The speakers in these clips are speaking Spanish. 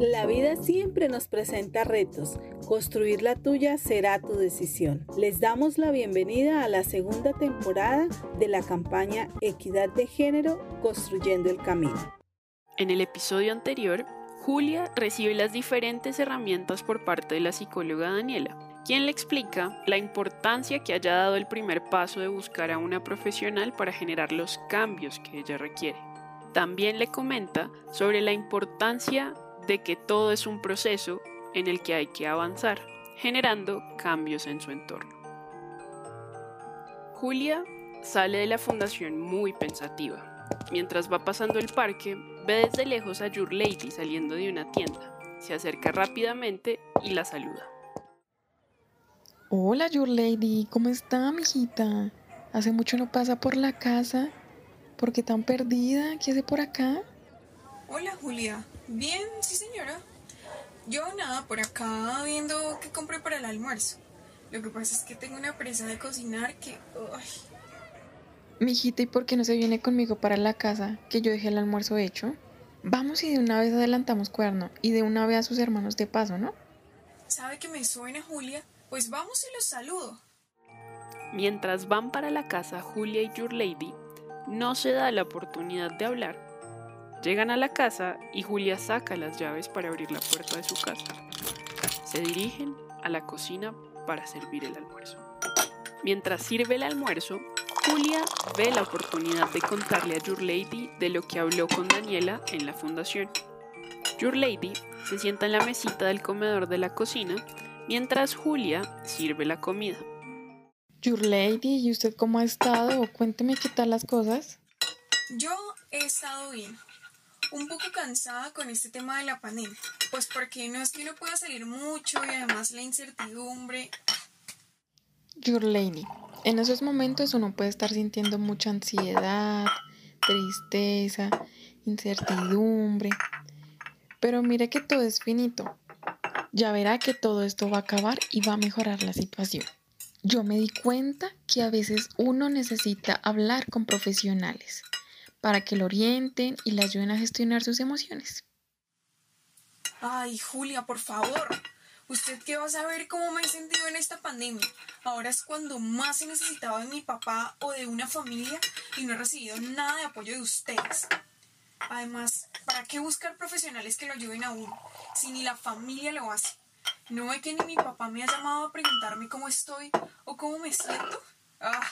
La vida siempre nos presenta retos. Construir la tuya será tu decisión. Les damos la bienvenida a la segunda temporada de la campaña Equidad de Género Construyendo el Camino. En el episodio anterior, Julia recibe las diferentes herramientas por parte de la psicóloga Daniela, quien le explica la importancia que haya dado el primer paso de buscar a una profesional para generar los cambios que ella requiere. También le comenta sobre la importancia de que todo es un proceso en el que hay que avanzar, generando cambios en su entorno. Julia sale de la fundación muy pensativa. Mientras va pasando el parque, ve desde lejos a Your Lady saliendo de una tienda. Se acerca rápidamente y la saluda. Hola Your Lady, ¿cómo está, mijita? Hace mucho no pasa por la casa. ¿Por qué tan perdida? ¿Qué hace por acá? Hola Julia, bien, sí señora. Yo nada, por acá viendo qué compré para el almuerzo. Lo que pasa es que tengo una presa de cocinar que... Uy. Mijita, ¿y por qué no se viene conmigo para la casa que yo dejé el almuerzo hecho? Vamos y de una vez adelantamos cuerno y de una vez a sus hermanos de paso, ¿no? ¿Sabe que me suena Julia? Pues vamos y los saludo. Mientras van para la casa Julia y Your Lady, no se da la oportunidad de hablar Llegan a la casa y Julia saca las llaves para abrir la puerta de su casa. Se dirigen a la cocina para servir el almuerzo. Mientras sirve el almuerzo, Julia ve la oportunidad de contarle a Your Lady de lo que habló con Daniela en la fundación. Your Lady se sienta en la mesita del comedor de la cocina mientras Julia sirve la comida. Your Lady, ¿y usted cómo ha estado? Cuénteme qué tal las cosas. Yo he estado bien un poco cansada con este tema de la pandemia, pues porque no es que uno pueda salir mucho y además la incertidumbre. Your Lady, en esos momentos uno puede estar sintiendo mucha ansiedad, tristeza, incertidumbre, pero mire que todo es finito. Ya verá que todo esto va a acabar y va a mejorar la situación. Yo me di cuenta que a veces uno necesita hablar con profesionales para que lo orienten y le ayuden a gestionar sus emociones. Ay, Julia, por favor. ¿Usted qué va a saber cómo me he sentido en esta pandemia? Ahora es cuando más he necesitado de mi papá o de una familia y no he recibido nada de apoyo de ustedes. Además, ¿para qué buscar profesionales que lo ayuden a uno si ni la familia lo hace? ¿No ve que ni mi papá me ha llamado a preguntarme cómo estoy o cómo me siento? Ah,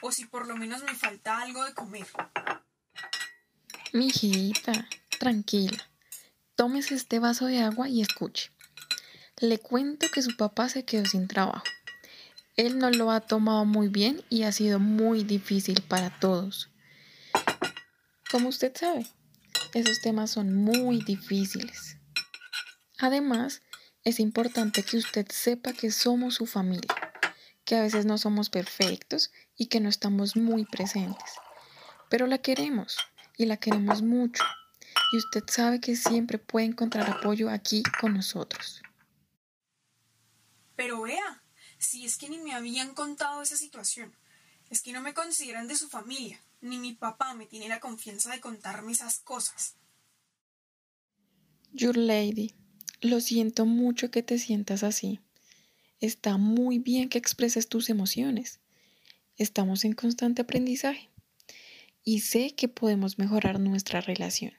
o si por lo menos me falta algo de comer. Mi hijita, tranquila. Tómese este vaso de agua y escuche. Le cuento que su papá se quedó sin trabajo. Él no lo ha tomado muy bien y ha sido muy difícil para todos. Como usted sabe, esos temas son muy difíciles. Además, es importante que usted sepa que somos su familia, que a veces no somos perfectos y que no estamos muy presentes, pero la queremos y la queremos mucho. Y usted sabe que siempre puede encontrar apoyo aquí con nosotros. Pero vea, si es que ni me habían contado esa situación, es que no me consideran de su familia, ni mi papá me tiene la confianza de contarme esas cosas. Your Lady, lo siento mucho que te sientas así. Está muy bien que expreses tus emociones. Estamos en constante aprendizaje y sé que podemos mejorar nuestra relación.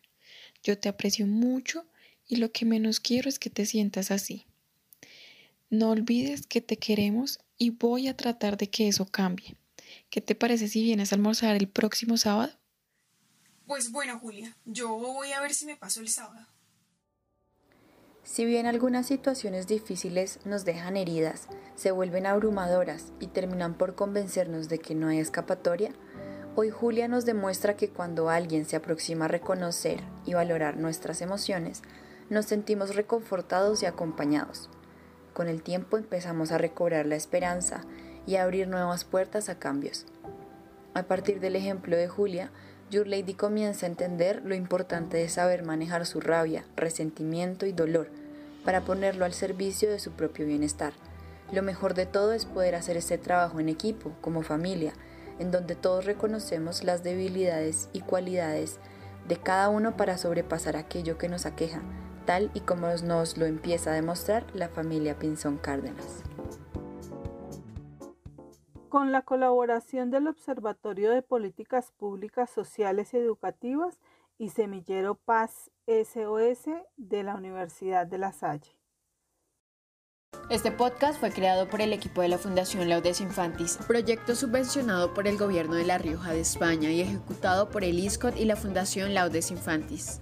Yo te aprecio mucho y lo que menos quiero es que te sientas así. No olvides que te queremos y voy a tratar de que eso cambie. ¿Qué te parece si vienes a almorzar el próximo sábado? Pues bueno, Julia, yo voy a ver si me paso el sábado. Si bien algunas situaciones difíciles nos dejan heridas, se vuelven abrumadoras y terminan por convencernos de que no hay escapatoria, Hoy Julia nos demuestra que cuando alguien se aproxima a reconocer y valorar nuestras emociones, nos sentimos reconfortados y acompañados. Con el tiempo empezamos a recobrar la esperanza y a abrir nuevas puertas a cambios. A partir del ejemplo de Julia, Your Lady comienza a entender lo importante de saber manejar su rabia, resentimiento y dolor para ponerlo al servicio de su propio bienestar. Lo mejor de todo es poder hacer este trabajo en equipo, como familia, en donde todos reconocemos las debilidades y cualidades de cada uno para sobrepasar aquello que nos aqueja, tal y como nos lo empieza a demostrar la familia Pinzón Cárdenas. Con la colaboración del Observatorio de Políticas Públicas Sociales y Educativas y Semillero Paz SOS de la Universidad de La Salle. Este podcast fue creado por el equipo de la Fundación Laudes Infantis, proyecto subvencionado por el Gobierno de La Rioja de España y ejecutado por el ISCOT y la Fundación Laudes Infantis.